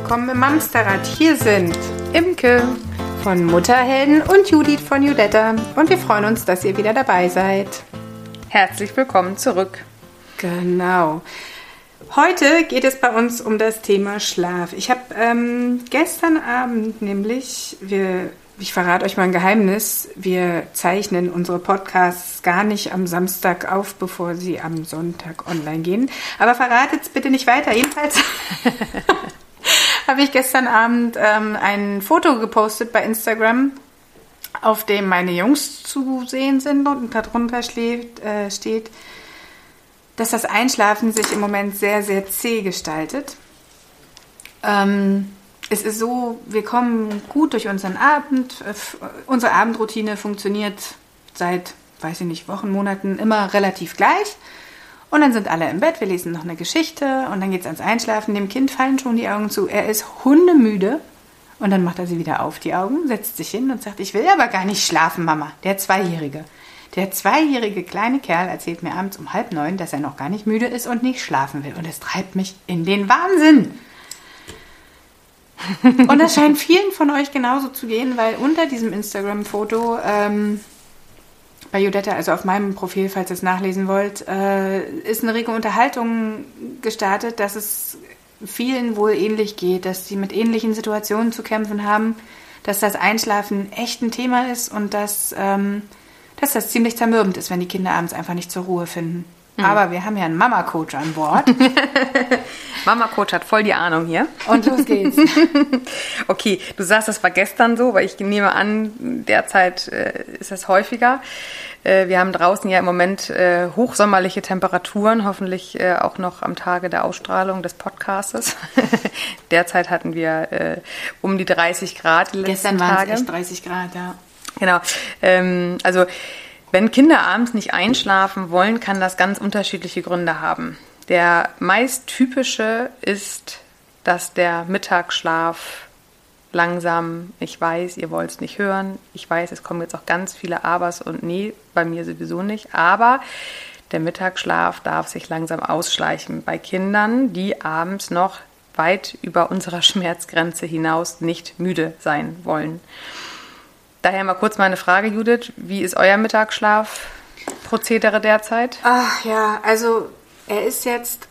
Willkommen im Mamsterrad. Hier sind Imke von Mutterhelden und Judith von Judetta. Und wir freuen uns, dass ihr wieder dabei seid. Herzlich willkommen zurück. Genau. Heute geht es bei uns um das Thema Schlaf. Ich habe ähm, gestern Abend nämlich, wir ich verrate euch mal ein Geheimnis. Wir zeichnen unsere Podcasts gar nicht am Samstag auf, bevor sie am Sonntag online gehen. Aber verratet es bitte nicht weiter. Jedenfalls habe ich gestern Abend ähm, ein Foto gepostet bei Instagram, auf dem meine Jungs zu sehen sind und darunter schläft, äh, steht, dass das Einschlafen sich im Moment sehr, sehr zäh gestaltet. Ähm, es ist so, wir kommen gut durch unseren Abend. Äh, unsere Abendroutine funktioniert seit, weiß ich nicht, Wochen, Monaten immer relativ gleich. Und dann sind alle im Bett, wir lesen noch eine Geschichte und dann geht es ans Einschlafen. Dem Kind fallen schon die Augen zu. Er ist hundemüde und dann macht er sie wieder auf, die Augen, setzt sich hin und sagt, ich will aber gar nicht schlafen, Mama. Der Zweijährige. Der zweijährige kleine Kerl erzählt mir abends um halb neun, dass er noch gar nicht müde ist und nicht schlafen will. Und es treibt mich in den Wahnsinn. Und das scheint vielen von euch genauso zu gehen, weil unter diesem Instagram-Foto ähm, bei Judetta, also auf meinem Profil, falls ihr es nachlesen wollt, äh, ist eine rege Unterhaltung gestartet, dass es vielen wohl ähnlich geht, dass sie mit ähnlichen Situationen zu kämpfen haben, dass das Einschlafen echt ein Thema ist und dass, ähm, dass das ziemlich zermürbend ist, wenn die Kinder abends einfach nicht zur Ruhe finden. Mhm. Aber wir haben ja einen Mama-Coach an Bord. Mama-Coach hat voll die Ahnung hier. Und los geht's. okay, du sagst, das war gestern so, weil ich nehme an, derzeit äh, ist es häufiger. Äh, wir haben draußen ja im Moment äh, hochsommerliche Temperaturen, hoffentlich äh, auch noch am Tage der Ausstrahlung des Podcastes. derzeit hatten wir äh, um die 30 Grad die Gestern waren es echt 30 Grad, ja. Genau. Ähm, also wenn Kinder abends nicht einschlafen wollen, kann das ganz unterschiedliche Gründe haben. Der meist typische ist, dass der Mittagsschlaf langsam, ich weiß, ihr wollt es nicht hören, ich weiß, es kommen jetzt auch ganz viele Abers und Nee, bei mir sowieso nicht, aber der Mittagsschlaf darf sich langsam ausschleichen bei Kindern, die abends noch weit über unserer Schmerzgrenze hinaus nicht müde sein wollen. Daher mal kurz meine Frage, Judith. Wie ist euer Mittagsschlafprozedere derzeit? Ach ja, also er ist jetzt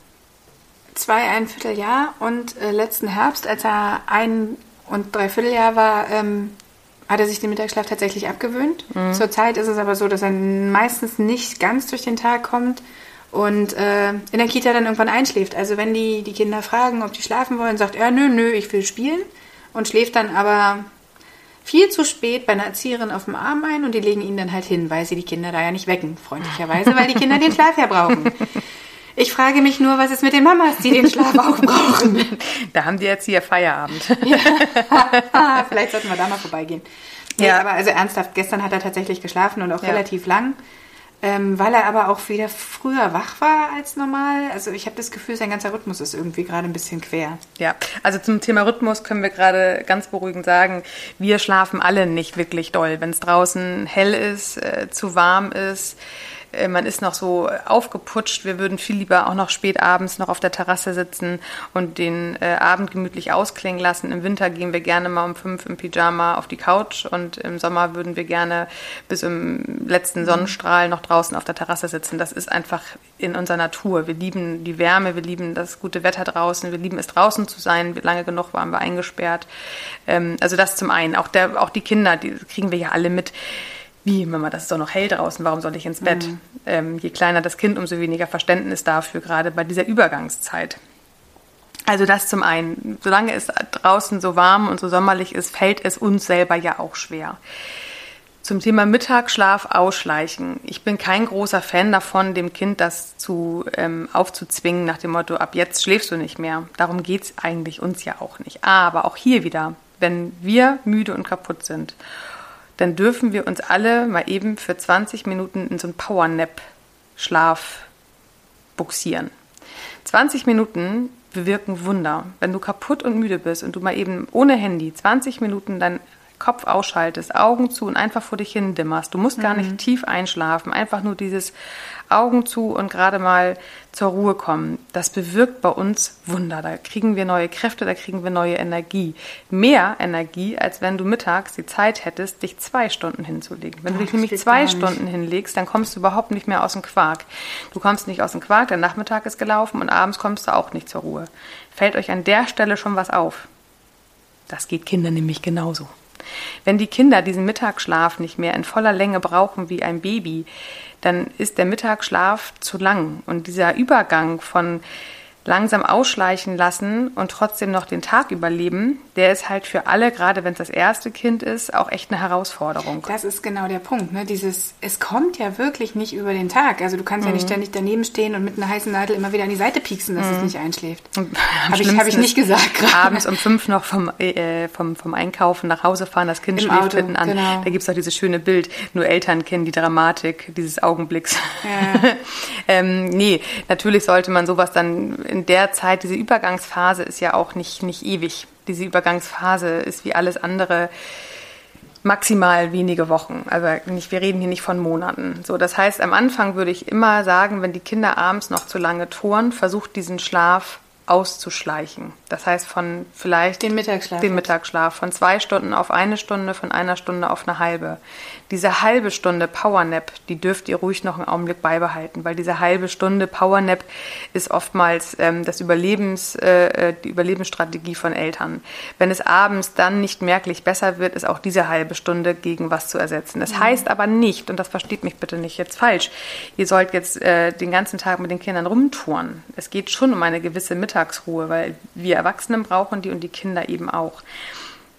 zwei, ein Vierteljahr und äh, letzten Herbst, als er ein und drei Vierteljahr war, ähm, hat er sich den Mittagsschlaf tatsächlich abgewöhnt. Mhm. Zurzeit ist es aber so, dass er meistens nicht ganz durch den Tag kommt und äh, in der Kita dann irgendwann einschläft. Also wenn die, die Kinder fragen, ob die schlafen wollen, sagt er, nö, nö, ich will spielen und schläft dann aber viel zu spät bei einer Erzieherin auf dem Arm ein und die legen ihn dann halt hin, weil sie die Kinder da ja nicht wecken, freundlicherweise, weil die Kinder den Schlaf ja brauchen. Ich frage mich nur, was ist mit den Mamas, die den Schlaf auch brauchen? Da haben die jetzt hier Feierabend. Ja. Vielleicht sollten wir da mal vorbeigehen. Nee, ja, aber also ernsthaft, gestern hat er tatsächlich geschlafen und auch ja. relativ lang. Ähm, weil er aber auch wieder früher wach war als normal. Also ich habe das Gefühl, sein ganzer Rhythmus ist irgendwie gerade ein bisschen quer. Ja, also zum Thema Rhythmus können wir gerade ganz beruhigend sagen, wir schlafen alle nicht wirklich doll. Wenn es draußen hell ist, äh, zu warm ist, man ist noch so aufgeputscht. Wir würden viel lieber auch noch spät abends noch auf der Terrasse sitzen und den äh, Abend gemütlich ausklingen lassen. Im Winter gehen wir gerne mal um fünf im Pyjama auf die Couch und im Sommer würden wir gerne bis im letzten Sonnenstrahl noch draußen auf der Terrasse sitzen. Das ist einfach in unserer Natur. Wir lieben die Wärme, wir lieben das gute Wetter draußen, wir lieben es draußen zu sein. Lange genug waren wir eingesperrt. Ähm, also das zum einen. Auch, der, auch die Kinder, die kriegen wir ja alle mit wie, Mama, das ist doch noch hell draußen, warum soll ich ins Bett? Mhm. Ähm, je kleiner das Kind, umso weniger Verständnis dafür, gerade bei dieser Übergangszeit. Also das zum einen. Solange es draußen so warm und so sommerlich ist, fällt es uns selber ja auch schwer. Zum Thema Mittagsschlaf ausschleichen. Ich bin kein großer Fan davon, dem Kind das zu ähm, aufzuzwingen nach dem Motto, ab jetzt schläfst du nicht mehr. Darum geht es eigentlich uns ja auch nicht. Aber auch hier wieder, wenn wir müde und kaputt sind dann dürfen wir uns alle mal eben für 20 Minuten in so einen Powernap-Schlaf buxieren. 20 Minuten bewirken Wunder. Wenn du kaputt und müde bist und du mal eben ohne Handy 20 Minuten deinen Kopf ausschaltest, Augen zu und einfach vor dich hin dimmerst. Du musst gar nicht Mhm. tief einschlafen, einfach nur dieses Augen zu und gerade mal zur Ruhe kommen. Das bewirkt bei uns Wunder. Da kriegen wir neue Kräfte, da kriegen wir neue Energie. Mehr Energie, als wenn du mittags die Zeit hättest, dich zwei Stunden hinzulegen. Wenn du Oh, dich nämlich zwei nicht. Stunden hinlegst, dann kommst du überhaupt nicht mehr aus dem Quark. Du kommst nicht aus dem Quark, der Nachmittag ist gelaufen und abends kommst du auch nicht zur Ruhe. Fällt euch an der Stelle schon was auf? Das geht Kindern nämlich genauso. Wenn die Kinder diesen Mittagsschlaf nicht mehr in voller Länge brauchen wie ein Baby, dann ist der Mittagsschlaf zu lang. Und dieser Übergang von langsam ausschleichen lassen und trotzdem noch den Tag überleben, der ist halt für alle, gerade wenn es das erste Kind ist, auch echt eine Herausforderung. Das ist genau der Punkt. Ne? Dieses, es kommt ja wirklich nicht über den Tag. Also du kannst ja Mhm. nicht ständig daneben stehen und mit einer heißen Nadel immer wieder an die Seite pieksen, dass es nicht einschläft. Habe ich, hab ich nicht gesagt gerade. Abends um fünf noch vom, äh, vom, vom Einkaufen nach Hause fahren, das Kind Im schläft Auto, mitten an. genau. Da gibt es auch dieses schöne Bild. Nur Eltern kennen die Dramatik dieses Augenblicks. Ja. ähm, nee, natürlich sollte man sowas dann in der Zeit, diese Übergangsphase ist ja auch nicht, nicht ewig. Diese Übergangsphase ist wie alles andere maximal wenige Wochen. Also nicht, wir reden hier nicht von Monaten. So, das heißt, am Anfang würde ich immer sagen, wenn die Kinder abends noch zu lange touren, versucht diesen Schlaf auszuschleichen. Das heißt, von vielleicht Den Mittagsschlaf den. Mittagsschlaf von zwei Stunden auf eine Stunde, von einer Stunde auf eine halbe. Diese halbe Stunde Powernap, die dürft ihr ruhig noch einen Augenblick beibehalten, weil diese halbe Stunde Powernap ist oftmals ähm, das Überlebens, äh, äh, die Überlebensstrategie von Eltern. Wenn es abends dann nicht merklich besser wird, ist auch diese halbe Stunde gegen was zu ersetzen. Das heißt aber nicht, und das versteht mich bitte nicht jetzt falsch, ihr sollt jetzt äh, den ganzen Tag mit den Kindern rumtouren. Es geht schon um eine gewisse Mittagsruhe, weil wir Erwachsenen brauchen die und die Kinder eben auch.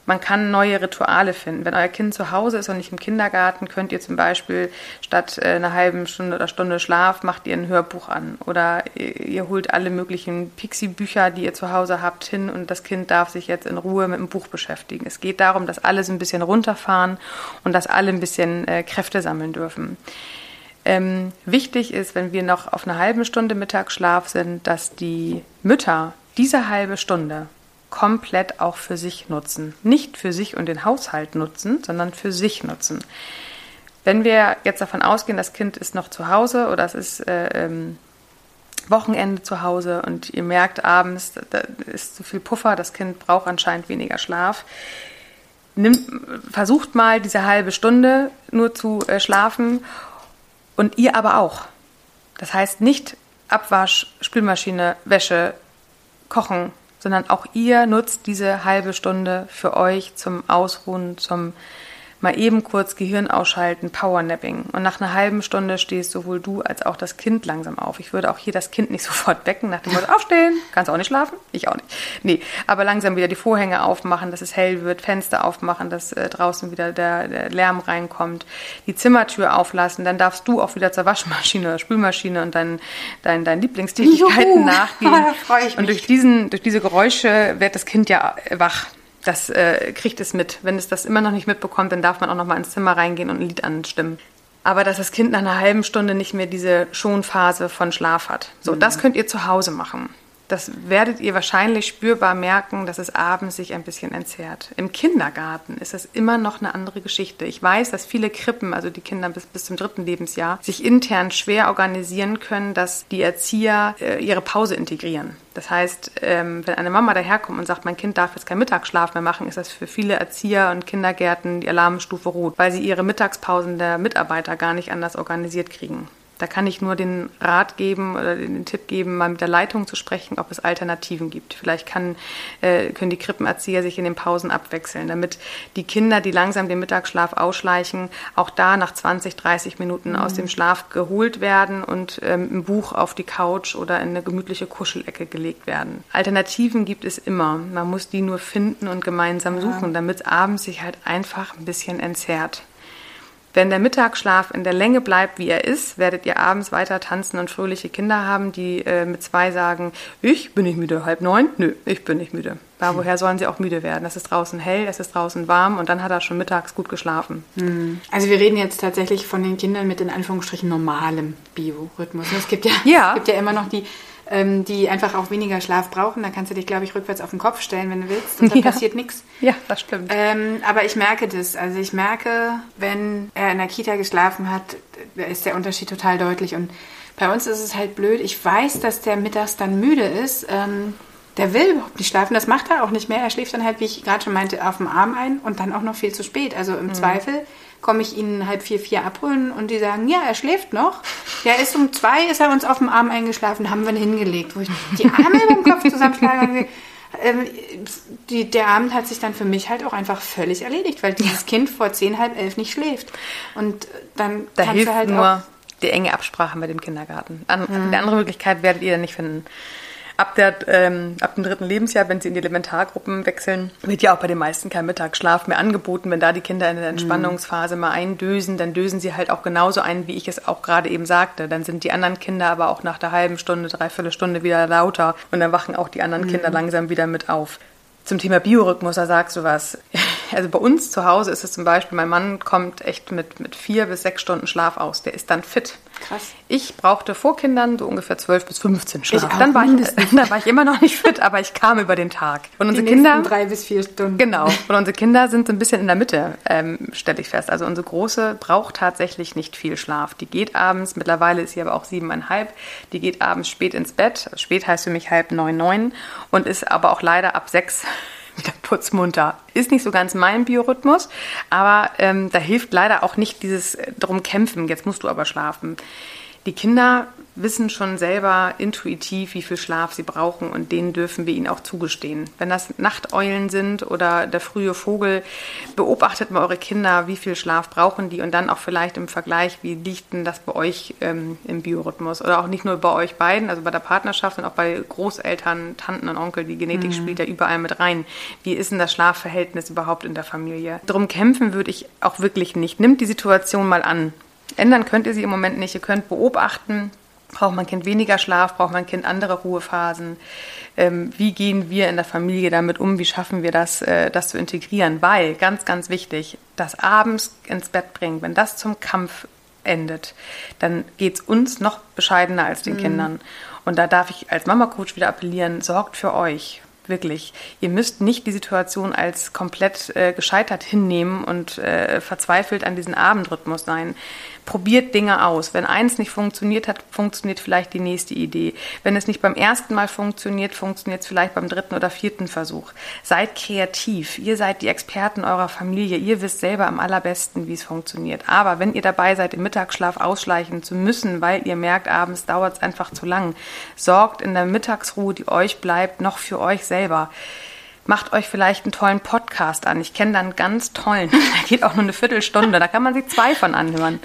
Man kann neue Rituale finden. Wenn euer Kind zu Hause ist und nicht im Kindergarten, könnt ihr zum Beispiel statt äh, einer halben Stunde oder Stunde Schlaf, macht ihr ein Hörbuch an. Oder ihr, holt alle möglichen Pixie-Bücher, die ihr zu Hause habt, hin und das Kind darf sich jetzt in Ruhe mit dem Buch beschäftigen. Es geht darum, dass alle so ein bisschen runterfahren und dass alle ein bisschen äh, Kräfte sammeln dürfen. Ähm, wichtig ist, wenn wir noch auf eine halbe Stunde Mittagsschlaf sind, dass die Mütter diese halbe Stunde komplett auch für sich nutzen. Nicht für sich und den Haushalt nutzen, sondern für sich nutzen. Wenn wir jetzt davon ausgehen, das Kind ist noch zu Hause oder es ist äh, ähm, Wochenende zu Hause und ihr merkt abends, da ist zu viel Puffer, das Kind braucht anscheinend weniger Schlaf, nimmt, versucht mal diese halbe Stunde nur zu äh, schlafen und ihr aber auch. Das heißt nicht Abwasch, Spülmaschine, Wäsche, Kochen, sondern auch ihr nutzt diese halbe Stunde für euch zum Ausruhen, zum mal eben kurz Gehirn ausschalten, Powernapping. Und nach einer halben Stunde stehst sowohl du als auch das Kind langsam auf. Ich würde auch hier das Kind nicht sofort wecken, nach dem Motto, aufstehen, kannst auch nicht schlafen? Ich auch nicht. Nee, aber langsam wieder die Vorhänge aufmachen, dass es hell wird, Fenster aufmachen, dass äh, draußen wieder der, der Lärm reinkommt, die Zimmertür auflassen, dann darfst du auch wieder zur Waschmaschine oder Spülmaschine und deinen dein, dein Lieblingstätigkeiten Juhu, nachgehen. da freu ich und mich. durch, diesen, durch diese Geräusche wird das Kind ja wach. Das äh, kriegt es mit. Wenn es das immer noch nicht mitbekommt, dann darf man auch noch mal ins Zimmer reingehen und ein Lied anstimmen. Aber dass das Kind nach einer halben Stunde nicht mehr diese Schonphase von Schlaf hat. So, das könnt ihr zu Hause machen. Das werdet ihr wahrscheinlich spürbar merken, dass es abends sich ein bisschen entzerrt. Im Kindergarten ist das immer noch eine andere Geschichte. Ich weiß, dass viele Krippen, also die Kinder bis, bis zum dritten Lebensjahr, sich intern schwer organisieren können, dass die Erzieher äh, ihre Pause integrieren. Das heißt, ähm, wenn eine Mama daherkommt und sagt, mein Kind darf jetzt keinen Mittagsschlaf mehr machen, ist das für viele Erzieher und Kindergärten die Alarmstufe rot, weil sie ihre Mittagspausen der Mitarbeiter gar nicht anders organisiert kriegen. Da kann ich nur den Rat geben oder den Tipp geben, mal mit der Leitung zu sprechen, ob es Alternativen gibt. Vielleicht kann, äh, können die Krippenerzieher sich in den Pausen abwechseln, damit die Kinder, die langsam den Mittagsschlaf ausschleichen, auch da nach 20, 30 Minuten aus dem Schlaf geholt werden und ähm, ein Buch auf die Couch oder in eine gemütliche Kuschelecke gelegt werden. Alternativen gibt es immer. Man muss die nur finden und gemeinsam suchen, damit abends sich halt einfach ein bisschen entzerrt. Wenn der Mittagsschlaf in der Länge bleibt, wie er ist, werdet ihr abends weiter tanzen und fröhliche Kinder haben, die äh, mit zwei sagen, ich bin nicht müde, halb neun? Nö, ich bin nicht müde. Da woher sollen sie auch müde werden? Es ist draußen hell, es ist draußen warm und dann hat er schon mittags gut geschlafen. Also wir reden jetzt tatsächlich von den Kindern mit in Anführungsstrichen normalem Biorhythmus. Es gibt ja, Ja. es gibt ja immer noch die ähm, die einfach auch weniger Schlaf brauchen. Da kannst du dich, glaube ich, rückwärts auf den Kopf stellen, wenn du willst. Und dann Ja. passiert nichts. Ja, das stimmt. Ähm, aber ich merke das. Also ich merke, wenn er in der Kita geschlafen hat, da ist der Unterschied total deutlich. Und bei uns ist es halt blöd. Ich weiß, dass der mittags dann müde ist. Ähm, der will überhaupt nicht schlafen. Das macht er auch nicht mehr. Er schläft dann halt, wie ich gerade schon meinte, auf dem Arm ein und dann auch noch viel zu spät. Also im Zweifel komme ich ihn halb vier, vier abholen und die sagen, ja, er schläft noch. Ja, ist um zwei, ist er uns auf dem Arm eingeschlafen, haben wir ihn hingelegt, wo ich die Arme über dem Kopf zusammenschlage ähm, die, der Abend hat sich dann für mich halt auch einfach völlig erledigt, weil dieses Kind vor zehn, halb elf nicht schläft. Und dann Da kannst hilft du halt nur die enge Absprache mit dem Kindergarten. An, Eine andere Möglichkeit werdet ihr dann nicht finden. Ab, der, ähm, ab dem dritten Lebensjahr, wenn sie in die Elementargruppen wechseln, wird ja auch bei den meisten kein Mittagsschlaf mehr angeboten. Wenn da die Kinder in der Entspannungsphase mal eindösen, dann dösen sie halt auch genauso ein, wie ich es auch gerade eben sagte. Dann sind die anderen Kinder aber auch nach der halben Stunde, dreiviertel Stunde wieder lauter und dann wachen auch die anderen Kinder langsam wieder mit auf. Zum Thema Biorhythmus, da sagst du was. Also bei uns zu Hause ist es zum Beispiel, mein Mann kommt echt mit, mit vier bis sechs Stunden Schlaf aus. Der ist dann fit. Krass. Ich brauchte vor Kindern so ungefähr 12 bis 15 Schlaf. Ich dann, war ich, dann war ich immer noch nicht fit, aber ich kam über den Tag. Und Die unsere nächsten Kinder. drei bis vier Stunden. Genau. Und unsere Kinder sind so ein bisschen in der Mitte, ähm, stelle ich fest. Also unsere Große braucht tatsächlich nicht viel Schlaf. Die geht abends, mittlerweile ist sie aber auch siebeneinhalb, die geht abends spät ins Bett. Spät heißt für mich halb neun, neun und ist aber auch leider ab sechs wieder putzmunter. Ist nicht so ganz mein Biorhythmus, aber ähm, da hilft leider auch nicht dieses äh, drum kämpfen, jetzt musst du aber schlafen. Die Kinder wissen schon selber intuitiv, wie viel Schlaf sie brauchen und denen dürfen wir ihnen auch zugestehen. Wenn das Nachteulen sind oder der frühe Vogel, beobachtet mal eure Kinder, wie viel Schlaf brauchen die und dann auch vielleicht im Vergleich, wie liegt denn das bei euch ähm, im Biorhythmus oder auch nicht nur bei euch beiden, also bei der Partnerschaft, sondern auch bei Großeltern, Tanten und Onkel. Die Genetik spielt ja überall mit rein. Wie ist denn das Schlafverhältnis überhaupt in der Familie? Drum kämpfen würde ich auch wirklich nicht. Nimmt die Situation mal an. Ändern könnt ihr sie im Moment nicht. Ihr könnt beobachten, braucht mein Kind weniger Schlaf, braucht mein Kind andere Ruhephasen. Ähm, wie gehen wir in der Familie damit um? Wie schaffen wir das, äh, das zu integrieren? Weil, ganz, ganz wichtig, das abends ins Bett bringen, wenn das zum Kampf endet, dann geht es uns noch bescheidener als den Kindern. Und da darf ich als Mama-Coach wieder appellieren, sorgt für euch. Wirklich. Ihr müsst nicht die Situation als komplett äh, gescheitert hinnehmen und äh, verzweifelt an diesen Abendrhythmus sein. Probiert Dinge aus. Wenn eins nicht funktioniert hat, funktioniert vielleicht die nächste Idee. Wenn es nicht beim ersten Mal funktioniert, funktioniert es vielleicht beim dritten oder vierten Versuch. Seid kreativ. Ihr seid die Experten eurer Familie. Ihr wisst selber am allerbesten, wie es funktioniert. Aber wenn ihr dabei seid, im Mittagsschlaf ausschleichen zu müssen, weil ihr merkt, abends dauert es einfach zu lang, sorgt in der Mittagsruhe, die euch bleibt, noch für euch selber macht euch vielleicht einen tollen Podcast an. Ich kenne da einen ganz tollen. Der geht auch nur eine Viertelstunde. Da kann man sich zwei von anhören.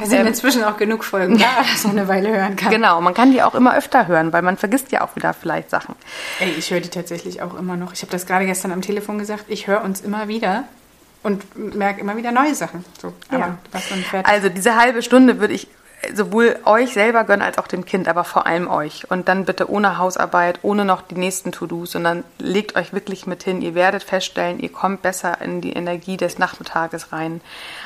Da sind inzwischen auch genug Folgen da, dass man eine Weile hören kann. Genau, man kann die auch immer öfter hören, weil man vergisst ja auch wieder vielleicht Sachen. Ey, ich höre die tatsächlich auch immer noch. Ich habe das gerade gestern am Telefon gesagt. Ich höre uns immer wieder und merke immer wieder neue Sachen. So, aber Ja. dann. Also diese halbe Stunde würde ich sowohl euch selber gönnen als auch dem Kind, aber vor allem euch. Und dann bitte ohne Hausarbeit, ohne noch die nächsten To-Dos, sondern legt euch wirklich mit hin. Ihr werdet feststellen, ihr kommt besser in die Energie des Nachmittages rein.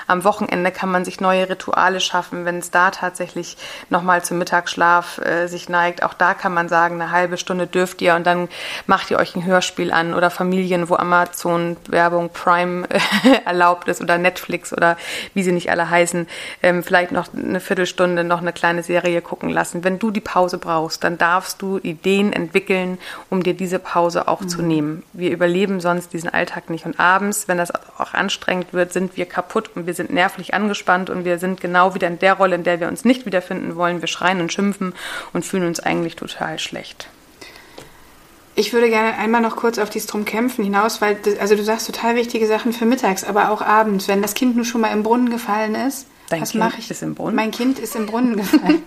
Am Wochenende kann man sich neue Rituale schaffen, wenn es da tatsächlich nochmal zum Mittagsschlaf äh, sich neigt. Auch da kann man sagen, eine halbe Stunde dürft ihr und dann macht ihr euch ein Hörspiel an oder Familien, wo Amazon Werbung Prime erlaubt ist oder Netflix oder wie sie nicht alle heißen, ähm, vielleicht noch eine Viertelstunde noch eine kleine Serie gucken lassen. Wenn du die Pause brauchst, dann darfst du Ideen entwickeln, um dir diese Pause auch zu nehmen. Wir überleben sonst diesen Alltag nicht. Und abends, wenn das auch anstrengend wird, sind wir kaputt und wir sind nervlich angespannt und wir sind genau wieder in der Rolle, in der wir uns nicht wiederfinden wollen. Wir schreien und schimpfen und fühlen uns eigentlich total schlecht. Ich würde gerne einmal noch kurz auf dieses drum kämpfen hinaus, weil also du sagst total wichtige Sachen für mittags, aber auch abends, wenn das Kind nur schon mal im Brunnen gefallen ist. Dein was Kind mache ich? ist im Brunnen? Mein Kind ist im Brunnen gefallen.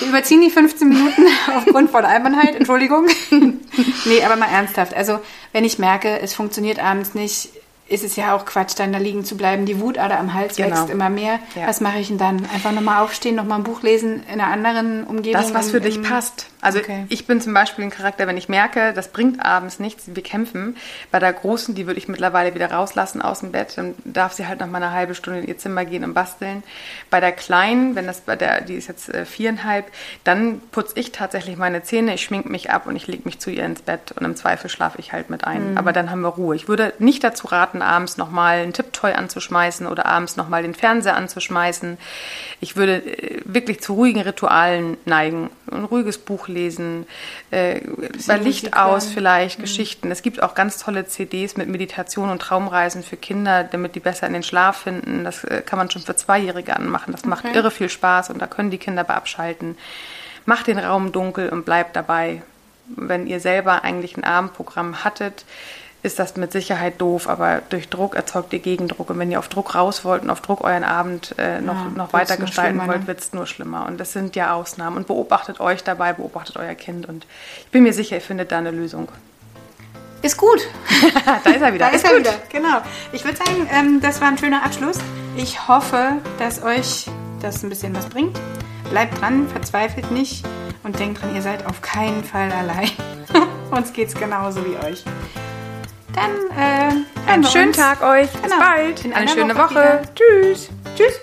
Wir überziehen die 15 Minuten aufgrund von Albernheit, Entschuldigung. nee, aber mal ernsthaft. Also, wenn ich merke, es funktioniert abends nicht, ist es ja auch Quatsch, dann da liegen zu bleiben. Die Wutader am Hals Genau. wächst immer mehr. Ja. Was mache ich denn dann? Einfach nochmal aufstehen, nochmal ein Buch lesen in einer anderen Umgebung? Das, was für dich passt. Also Okay. ich bin zum Beispiel ein Charakter, wenn ich merke, das bringt abends nichts, wir kämpfen. Bei der Großen, die würde ich mittlerweile wieder rauslassen aus dem Bett, dann darf sie halt noch mal eine halbe Stunde in ihr Zimmer gehen und basteln. Bei der Kleinen, wenn das bei der, die ist jetzt äh, viereinhalb, dann putze ich tatsächlich meine Zähne, ich schminke mich ab und ich lege mich zu ihr ins Bett und im Zweifel schlafe ich halt mit ein. Aber dann haben wir Ruhe. Ich würde nicht dazu raten, abends noch mal ein Tipptoy anzuschmeißen oder abends noch mal den Fernseher anzuschmeißen. Ich würde äh, wirklich zu ruhigen Ritualen neigen. Ein ruhiges Buch lesen, äh, bei Licht Musik aus hören. vielleicht, Geschichten. Es gibt auch ganz tolle CDs mit Meditation und Traumreisen für Kinder, damit die besser in den Schlaf finden. Das äh, kann man schon für Zweijährige anmachen. Das macht Okay. irre viel Spaß und da können die Kinder bei abschalten. Macht den Raum dunkel und bleibt dabei. Wenn ihr selber eigentlich ein Abendprogramm hattet, ist das mit Sicherheit doof, aber durch Druck erzeugt ihr Gegendruck. Und wenn ihr auf Druck raus wollt und auf Druck euren Abend äh, noch, Ja, noch weiter gestalten wollt, ne? wird es nur schlimmer. Und das sind ja Ausnahmen. Und beobachtet euch dabei, beobachtet euer Kind. Und ich bin mir sicher, ihr findet da eine Lösung. Ist gut. da ist er wieder. Da ist er wieder, genau. Ich würde sagen, ähm, das war ein schöner Abschluss. Ich hoffe, dass euch das ein bisschen was bringt. Bleibt dran, verzweifelt nicht und denkt dran, ihr seid auf keinen Fall allein. uns geht's genauso wie euch. Dann äh, Einen schönen. Tag euch. Bis Genau. bald. In Eine schöne Woche Woche. Tschüss. Tschüss.